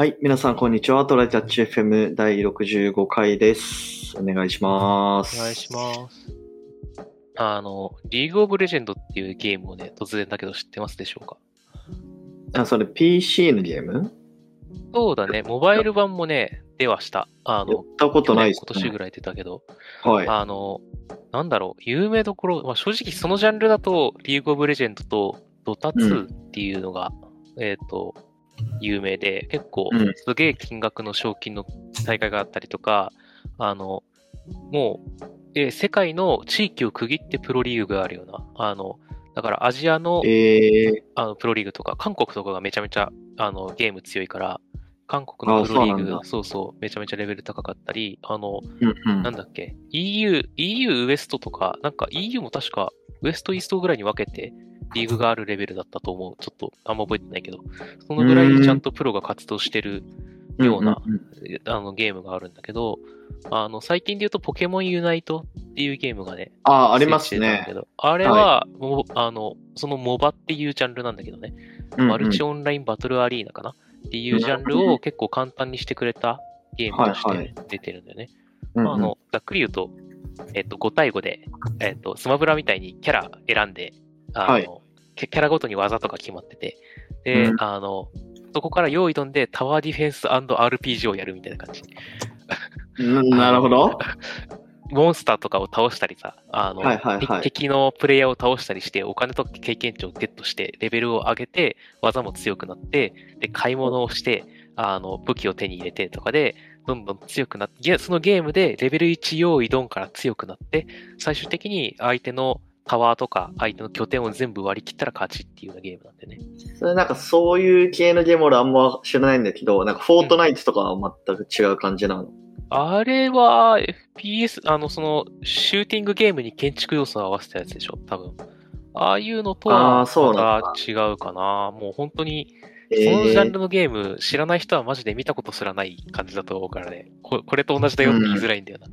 はい、皆さん、こんにちは。トライタッチ FM 第65回です。お願いします。お願いします。あの、リーグオブレジェンドっていうゲームをね、突然だけど知ってますでしょうか？あ、それ PC のゲーム？そうだね、モバイル版もね、出はした。あやっの、たことないです、去年今年ぐらい出たけど、はい。あの、なんだろう、有名どころ、まあ、正直そのジャンルだと、リーグオブレジェンドとドタ2っていうのが、えっ、と、有名で、結構うん、すげえ金額の賞金の大会があったりとか、あの、もう、えー世界の地域を区切ってプロリーグがあるような、あの、だからアジアのえあのプロリーグとか、韓国とかがめちゃめちゃあのゲーム強いから、韓国のプロリーグあそうそうめちゃめちゃレベル高かったり、あの、ー、うんうん。なんだっけ、EU、EU ウエストとか、なんか EU も確かウエストイーストぐらいに分けてリーグがあるレベルだったと思う。ちょっとあんま覚えてないけど、そのぐらいちゃんとプロが活動してるようなうんうんあのゲームがあるんだけど、あの最近で言うとポケモンユナイトっていうゲームがね、ああ、ありますね。どあれは、もうあの、そのモバっていうジャンルなんだけどね、マルチを。オンラインバトルアリーナかな？っていうジャンルを結構簡単にしてくれたゲームとしはいはい。て出てるんだよね。うんうん。まああの、ざっくり言うと、えっと、5対5で、えっと、スマブラみたいにキャラ選んで、あの、はいキャラごとに技とか決まってて、で、うんあの、そこから用意どんでタワーディフェンス &RPG をやるみたいな感じ。ななるほど。モンスターとかを倒したりさ、あの、はいはいはい敵のプレイヤーを倒したりして、お金と経験値をゲットして、レベルを上げて、技も強くなって、で、買い物をして、あの、武器を手に入れてとかで、どんどん強くなって、ゲそのゲームでレベル1用意ドンから強くなって、最終的に相手のタワーとか相手の拠点を全部割り切ったら勝ちっていうようなゲームなんでね。それなんかそういう系のゲーム俺あんま知らないんだけど、なんかフォートナイトとかは全く違う感じなの。あれは FPS、あの、その、シューティングゲームに建築要素を合わせたやつでしょ、多分。ああいうのとあはーそうなんまた違うかな。もう本当に、そのジャンルのゲーム知らない人はマジで見たことすらない感じだと思うからね。ここれと同じだよって言いづらいんだよな。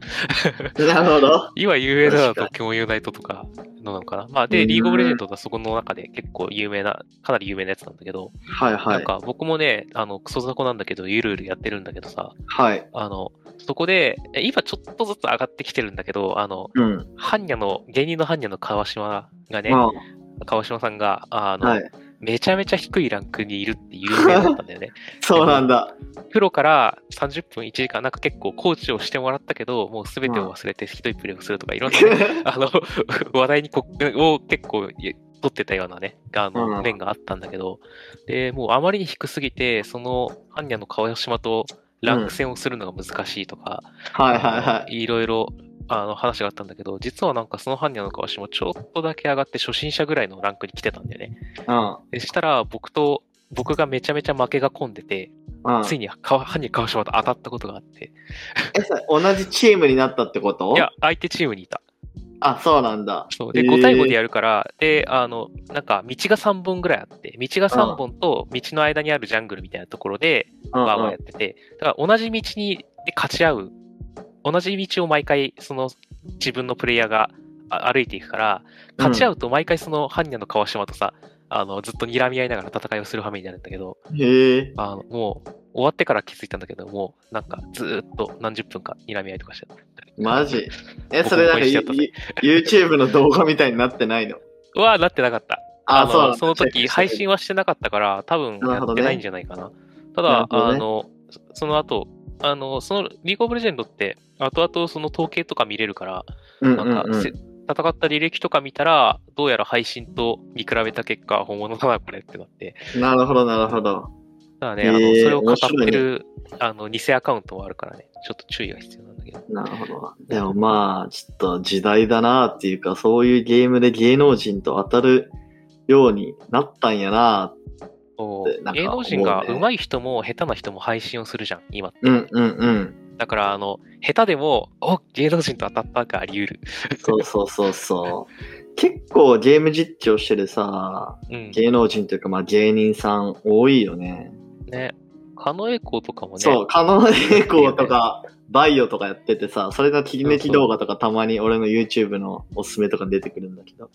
え ーなるほど。今有名なのとポケモンユナイトとかのなのかな。まあで、うんリーグオブレジェンドはそこの中で結構有名な、かなり有名なやつなんだけど、はいはい。なんか僕もね、あの、クソ雑魚なんだけど、ゆるゆるやってるんだけどさ、はい。あの、そこで、え今ちょっとずつ上がってきてるんだけど、あの、うん。ハンニャの、芸人のハンニャの川島がね、ま川島さんが、ああ、の、はい。めちゃめちゃ低いランクにいるって有名だったんだよね。そうなんだ。プロから30分1時間なんか結構コーチをしてもらったけど、もう全てを忘れてひどいプレーをするとか、いろんなね、あの、話題にこを結構い取ってたようなね、あうんの、面があったんだけど、で、もうあまりに低すぎて、その、ハンニャの川島とランク戦をするのが難しいとか、はいはいはい。いろいろ、あの、話があったんだけど、実はなんかそのハンニャの川島ちょっとだけ上がって初心者ぐらいのランクに来てたんだよね。うん。でしたら、僕と、僕がめちゃめちゃ負けが込んでて、うん。ついに川ハンニャ川島と当たったことがあって、え、同じチームになったってこと？いや、相手チームにいた。あ、そうなんだ。そう。で、へー5対5でやるから、で、あの、なんか、道が3本ぐらいあって、道が3本と、道の間にあるジャングルみたいなところで、うんバーバーやってて、だから同じ道に、で勝ち合う、同じ道を毎回、その、自分のプレイヤーがあ歩いていくから、勝ち合うと毎回その、ハンニャの川島とさ、あの、ずっと睨み合いながら戦いをする羽目になるんだけど、へえ。あの、もう、終わってから気づいたんだけど、もう、なんか、ずーっと何十分か睨み合いとかしてた。マジ？え、それなんか YouTube の動画みたいになってないの？うわーなってなかった。あ、のそうその時配信はしてなかったから、多分やってないんじゃないかな。ただ、なるほどねあの、そその後、あの、そのリーグオブレジェンドって、後々その統計とか見れるから、うんなんか、せ戦った履歴とか見たら、どうやら配信と見比べた結果、本物だな、これってなって。なるほど、なるほど。だからね、あの、それを語って面る、あの、偽アカウントもあるからね、ちょっと注意が必要なんだけど。なるほど。でもまあ、ちょっと時代だなっていうか、そういうゲームで芸能人と当たるようになったんやなそうなんか芸能人が上手い人も下手な人も配信をするじゃん、今って。うんうんうん。だから、あの、下手でも、お芸能人と当たったがあり得る。そうそうそうそう。結構ゲーム実況してるさ、うん。芸能人というかまあ芸人さん多いよね。ね。狩野英孝とかもね。そう、カノエコーとか、バイオとかやっててさ、それの切り抜き動画とかたまに俺の YouTube のおすすめとか出てくるんだけど。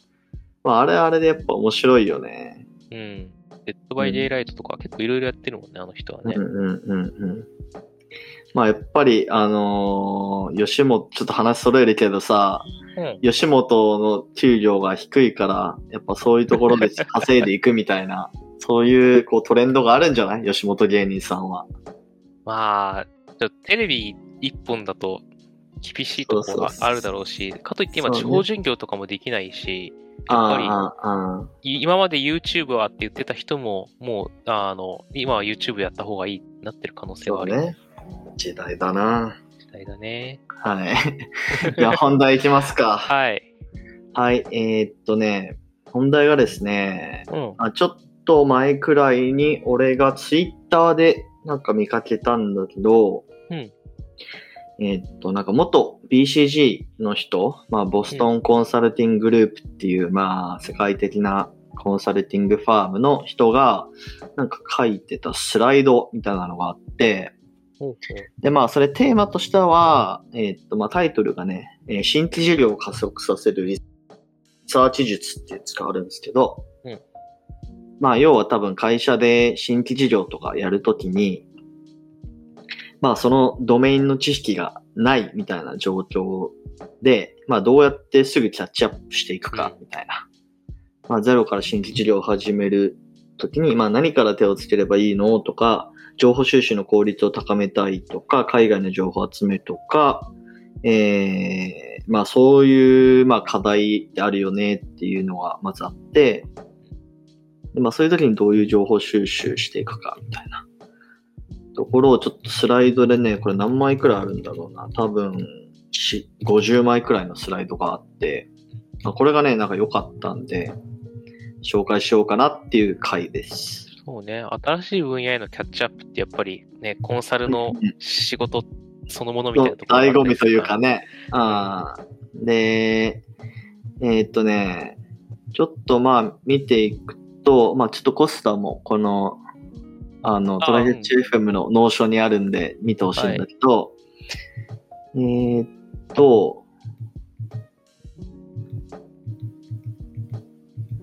まああれあれでやっぱ面白いよね。うん。デッドバイデイライトとか結構いろいろやってるもんね、あの人はね。うんうんうんうん。まあやっぱり、あのー吉本、ちょっと話揃えるけどさ、うん。吉本の給料が低いから、やっぱそういうところで稼いでいくみたいな、そういうこうトレンドがあるんじゃない？吉本芸人さんは。まあ、ちょテレビ一本だと厳しいところがあるだろうし、かといって今、そうね超巡業とかもできないし、やっぱり今まで YouTube はって言ってた人も、もう、あの、今は YouTube やった方がいいってなってる可能性はあるね。時代だな。時代だね。はい。じゃあ本題いきますか。はい。はい、えーっとね、本題がですね、うん。あちょっと前くらいに俺がツイッターでなんか見かけたんだけど、うん。えーっと、なんか元 BCG の人、まあ、ボストンコンサルティンググループっていう、まあ、世界的なコンサルティングファームの人が、なんか書いてたスライドみたいなのがあって、で、まあ、それテーマとしては、えーっと、まあ、タイトルがね、えー新規事業を加速させるリサーチ術っていう使われるんですけど、うんまあ、要は多分会社で新規事業とかやるときに、まあ、そのドメインの知識がないみたいな状況で、まあ、どうやってすぐキャッチアップしていくかみたいな。まあ、ゼロから新規事業を始めるときに、まあ、何から手をつければいいのとか、情報収集の効率を高めたいとか、海外の情報集めとか、えー、まあそういう、まあ課題ってあるよねっていうのがまずあって、でまあそういう時にどういう情報収集していくかみたいなところをちょっとスライドでね、これ何枚くらいあるんだろうな。多分、し50枚くらいのスライドがあって、まあ、これがね、なんか良かったんで、紹介しようかなっていう回です。そうね。新しい分野へのキャッチアップってやっぱりね、コンサルの仕事そのものみたいなところがあ醍る醐味というか。ね。ああ。で、えーっとね、ちょっとまあ見ていくと、まあちょっとコスタもこの、あの、あトライヘッチ FM の Notion にあるんで見てほしいんだけど、えーっと、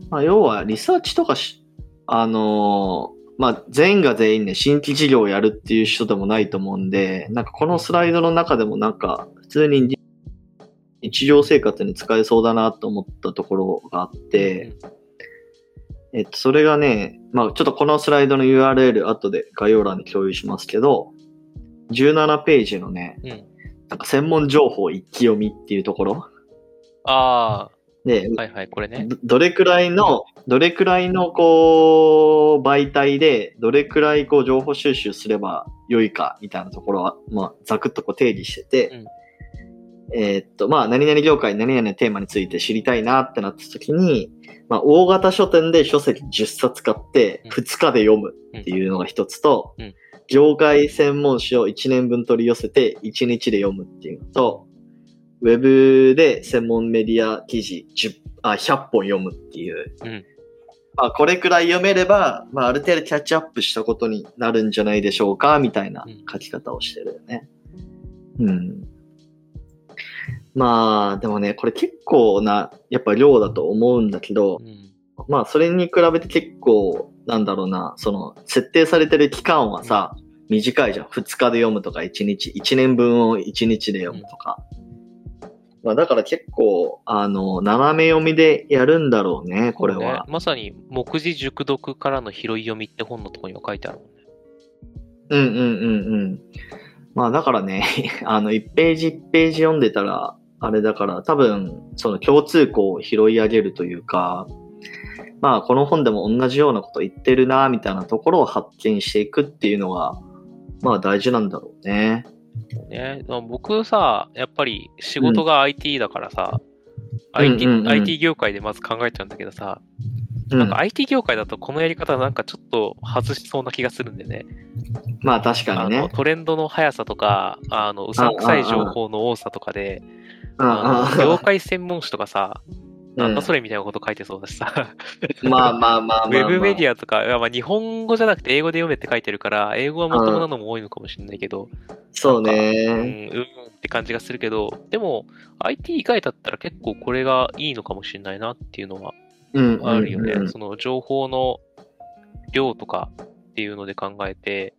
まあ要はリサーチとかし、あのーまあ、全員が全員ね、新規事業をやるっていう人でもないと思うんで、なんかこのスライドの中でもなんか、普通に日常生活に使えそうだなと思ったところがあって、えっと、それがね、まあちょっとこのスライドの URL 後で概要欄に共有しますけど、17ページのね、うん。なんか専門情報一気読みっていうところあで、あ、はいはい、これね。どどれくらいの、どれくらいのこう、媒体で、どれくらいこう情報収集すれば良いかみたいなところは、まあ、ざくっとこう定義してて、えーっと、まあ、何々業界、何々のテーマについて知りたいなってなった時に、まあ、大型書店で書籍10冊買ってうん2日で読むっていうのが一つとうん、業界専門誌を1年分取り寄せて1日で読むっていうのと、ウェブで専門メディア記事10あ100本読むっていう。うんまあ、これくらい読めれば、まあ、ある程度キャッチアップしたことになるんじゃないでしょうか、みたいな書き方をしてるよね。うん。まあ、でもね、これ結構な、やっぱ量だと思うんだけどう、ん。まあ、それに比べて結構、なんだろうな、その、設定されてる期間はさ、短いじゃん。2日で読むとか、1日、1年分を1日で読むとか。まあ、だから結構、あの、斜め読みでやるんだろうね、これねは。まさに、目次熟読からの拾い読みって本のところには書いてあるもんね。うんうんうんうん。まあだからね、あの、1ページ1ページ読んでたら、あれだから、多分、その共通項を拾い上げるというか、まあこの本でも同じようなこと言ってるな、みたいなところを発見していくっていうのが、まあ大事なんだろうね。ね、僕さ、やっぱり仕事が IT だからさ、うん IT, うんうんうん IT 業界でまず考えちゃうんだけどさ、うんなんか IT 業界だとこのやり方なんかちょっと外しそうな気がするんでね。まあ確かにね。トレンドの速さとか、あのうさんくさい情報の多さとかで、うんあの業界専門誌とかさ、なんだそれ、れみたいなこと書いてそうだしさ、まあまあまあまあ、ウェブメディィアとか、まあ日本語じゃなくて英語で読めって書いてるから、英語はまともなのも多いのかもしれないけど、ア。そううん、ね。うんって感じがするけど、でも IT 以外だったら結構これがいいのかもしれないなっていうのはうん。あるよね。うんうんその情報の量とかっていうので考えて、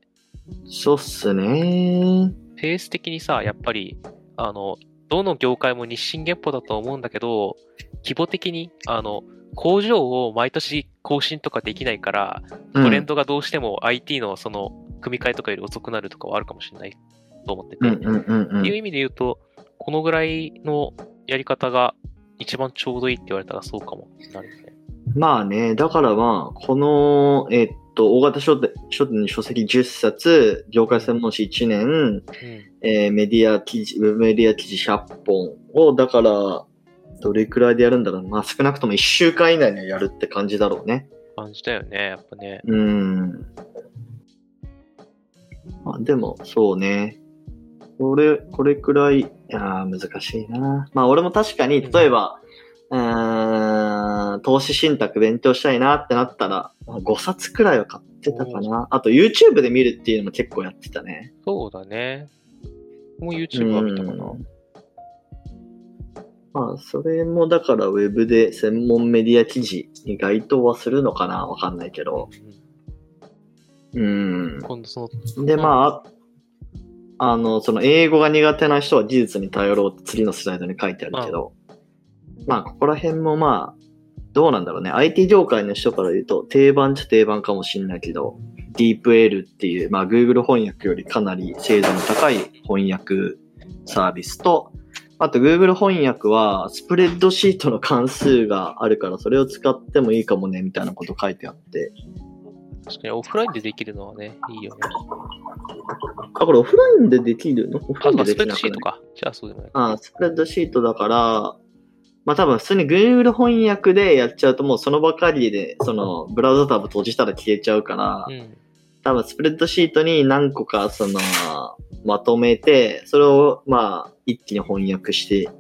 そうっすね。ペース的にさ、やっぱり、あの、どの業界も日進月歩だと思うんだけど、規模的に、あの、工場を毎年更新とかできないから、うん。トレンドがどうしても IT のその組み替えとかより遅くなるとかはあるかもしれないと思ってて、っていう意味で言うと、このぐらいのやり方が一番ちょうどいいって言われたらそうかもなるよね。まあね、だからまあ、この、えっと、大型書店書店に書籍10冊、業界専門誌1年、うん。えーメディア記事、ウェブメディア記事100本を、だから、どれくらいでやるんだろう。まあ少なくとも1週間以内にはやるって感じだろうね。感じだよね、やっぱね。うーん。まあでも、そうね。これ、これくらい、いやー難しいな。まあ俺も確かに、例えば、うーん、投資信託勉強したいなってなったら、まあ5冊くらいは買ってたかな。あと YouTube で見るっていうのも結構やってたね。そうだね。もう YouTube は見たかな。うんまあ、それもだからウェブで専門メディア記事に該当はするのかなわかんないけど。うん。今度その、で、まあ、あの、その英語が苦手な人は技術に頼ろうって次のスライドに書いてあるけど、まあ、ここら辺もまあ、どうなんだろうね。IT 業界の人から言うと定番っちゃ定番かもしんないけど、DeepL っていう、まあ、Google 翻訳よりかなり精度の高い翻訳サービスと、あと Google 翻訳はスプレッドシートの関数があるからそれを使ってもいいかもねみたいなこと書いてあって。確かにオフラインでできるのはね、いいよね。あ、これオフラインでできるの？オフラあ、インそうスプレッでできなくない？ドシートか。じゃあそうでもない。あスプレッドシートだから、まあ多分普通に Google 翻訳でやっちゃうともうその場限りで、そのブラウザタブ閉じたら消えちゃうから、うん。多分スプレッドシートに何個かその、まとめて、それをまあ一気に翻訳して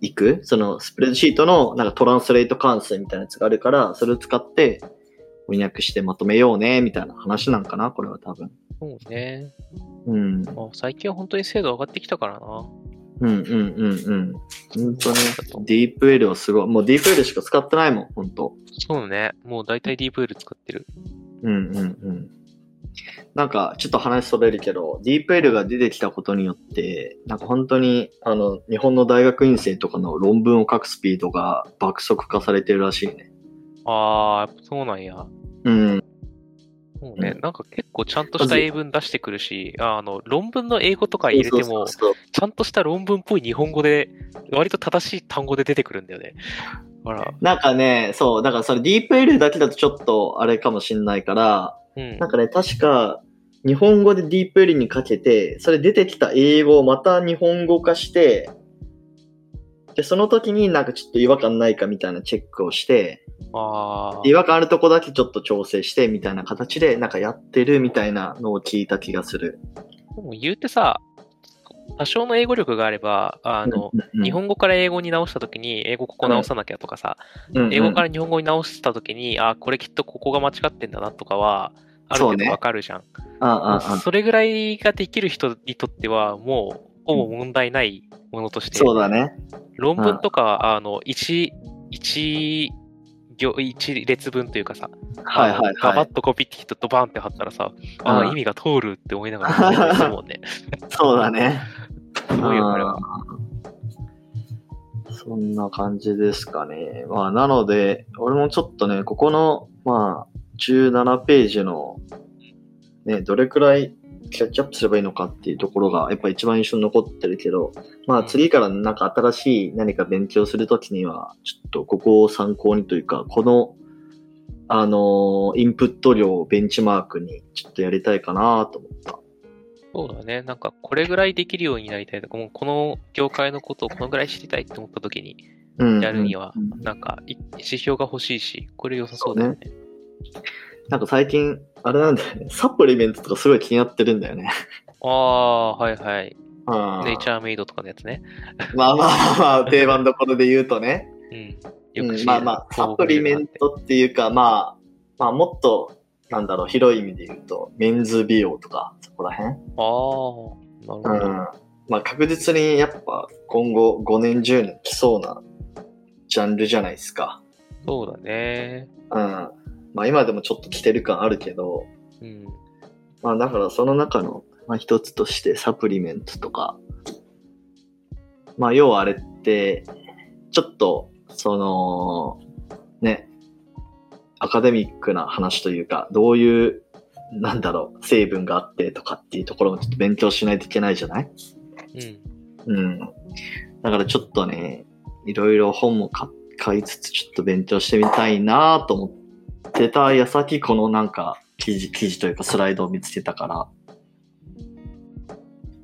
いく。そのスプレッドシートのなんかトランスレート関数みたいなやつがあるから、それを使って翻訳してまとめようね、みたいな話なんかな、これは多分。そうね。うん。まあ、最近は本当に精度上がってきたからな。うんうんうんうん。本当に、ディープ L はすごい。もうディープ L しか使ってないもん、本当そうね。もう大体 DeepL 使ってる。うんうんうん。なんか、ちょっと話それるけど、ディープ L が出てきたことによって、なんか本当に、あの、日本の大学院生とかの論文を書くスピードが爆速化されてるらしいね。あー、やっぱそうなんや。うん。そうね、うんなんか結構ちゃんとした英文出してくるし、あの、論文の英語とか入れても、ちゃんとした論文っぽい日本語で、割と正しい単語で出てくるんだよね。あら、なんかね、そう、だからそれディープ L だけだとちょっとあれかもしんないから、うんなん。かね、確か、日本語でディープ L にかけて、それ出てきた英語をまた日本語化して、で、その時になんかちょっと違和感ないかみたいなチェックをして、あ違和感あるとこだけちょっと調整してみたいな形でなんかやってるみたいなのを聞いた気がする。ー、でも言うてさ、多少の英語力があれば、あの、うんうん日本語から英語に直したときに、英語ここ直さなきゃとかさ、うんうん英語から日本語に直したときに、あ、これきっとここが間違ってんだなとかは、あるそうね。程度わかるじゃん。ああああそれぐらいができる人にとっては、もう、ほぼ問題ないものとして、そうだね。論文とか、あの、一、一行、一列分というかさ、はいはいはい。バッとコピってドバーンって貼ったらさ、あうんあ、意味が通るって思いながら読んだりするもんね。そうだね。すごいよ、これは。うんそんな感じですかね。まあ、なので、俺もちょっとね、ここの、まあ、17ページの、ね、どれくらいキャッチアップすればいいのかっていうところが、やっぱ一番印象に残ってるけど、まあ、次からなんか新しい何か勉強するときには、ちょっとここを参考にというか、この、あのーインプット量をベンチマークにちょっとやりたいかなと思った。そうだね。なんか、これぐらいできるようになりたいとか、もうこの業界のことをこのぐらい知りたいって思った時に、うんやるにはうん、なんか、い指標が欲しいし、これ良さそうだよね。なんか最近、あれなんだよね、サプリメントとかすごい気になってるんだよね。ああ、はいはい。うんネイチャーメイドとかのやつね。まあまあまあ、定番どころで言うとね。うん。うんよく知るまあまあ、サプリメン。トっていうか、まあ、まあもっと、なんだろう、広い意味で言うと、メンズ美容とか、そこら辺ああ、なるほうど。ん。まあ確実にやっぱ今後5年10年来そうなジャンルじゃないですか。そうだね。うん。まあ今でもちょっと来てる感あるけど、うん。まあだからその中の、まあ、一つとしてサプリメントとか、まあ要はあれって、ちょっと、その、ね、アカデミックな話というか、どういう、なんだろう、成分があってとかっていうところもちょっと勉強しないといけないじゃない？うん。うん。だからちょっとね、いろいろ本も買買いつつちょっと勉強してみたいなと思ってた矢先、このなんか記事、記事というかスライドを見つけたから、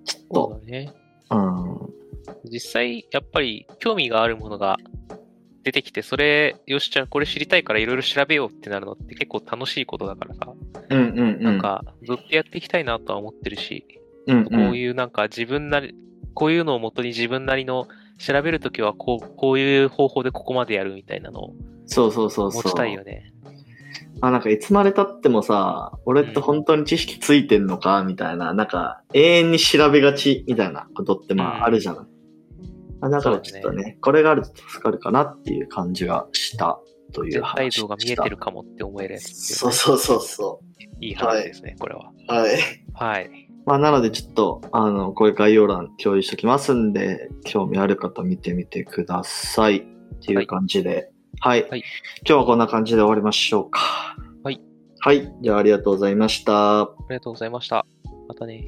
ちょっそと、うだね。うん、実際、やっぱり興味があるものが出てきて、それ、よし、じゃあこれ知りたいからいろいろ調べようってなるのって結構楽しいことだからさ、うんうんうん。なんかずっとやっていきたいなとは思ってるし、うんうん、こういうなんか自分なり、こういうのをもとに自分なりの調べるときはこう、こういう方法でここまでやるみたいなのをそうそうそうそう。持ちたいよね。あ、なんかいつまで経ってもさ、俺って本当に知識ついてんのかみたいな、なんか永遠に調べがちみたいなことってまうんああるじゃない。あだからちょっとねこれがあると助かるかなっていう感じがしたという全体話像が見えてるかもって思えるやつねそうそうそうそいい話ですね、これは。う。はい。はい。まあなのでちょっと、あの、これ概要欄共有しておきますんで、興味ある方見てみてください。っていう感じで。はい。はい今日はこんな感じで終わりましょうか。はい。はい。じゃあありがとうございました。ありがとうございました。またね。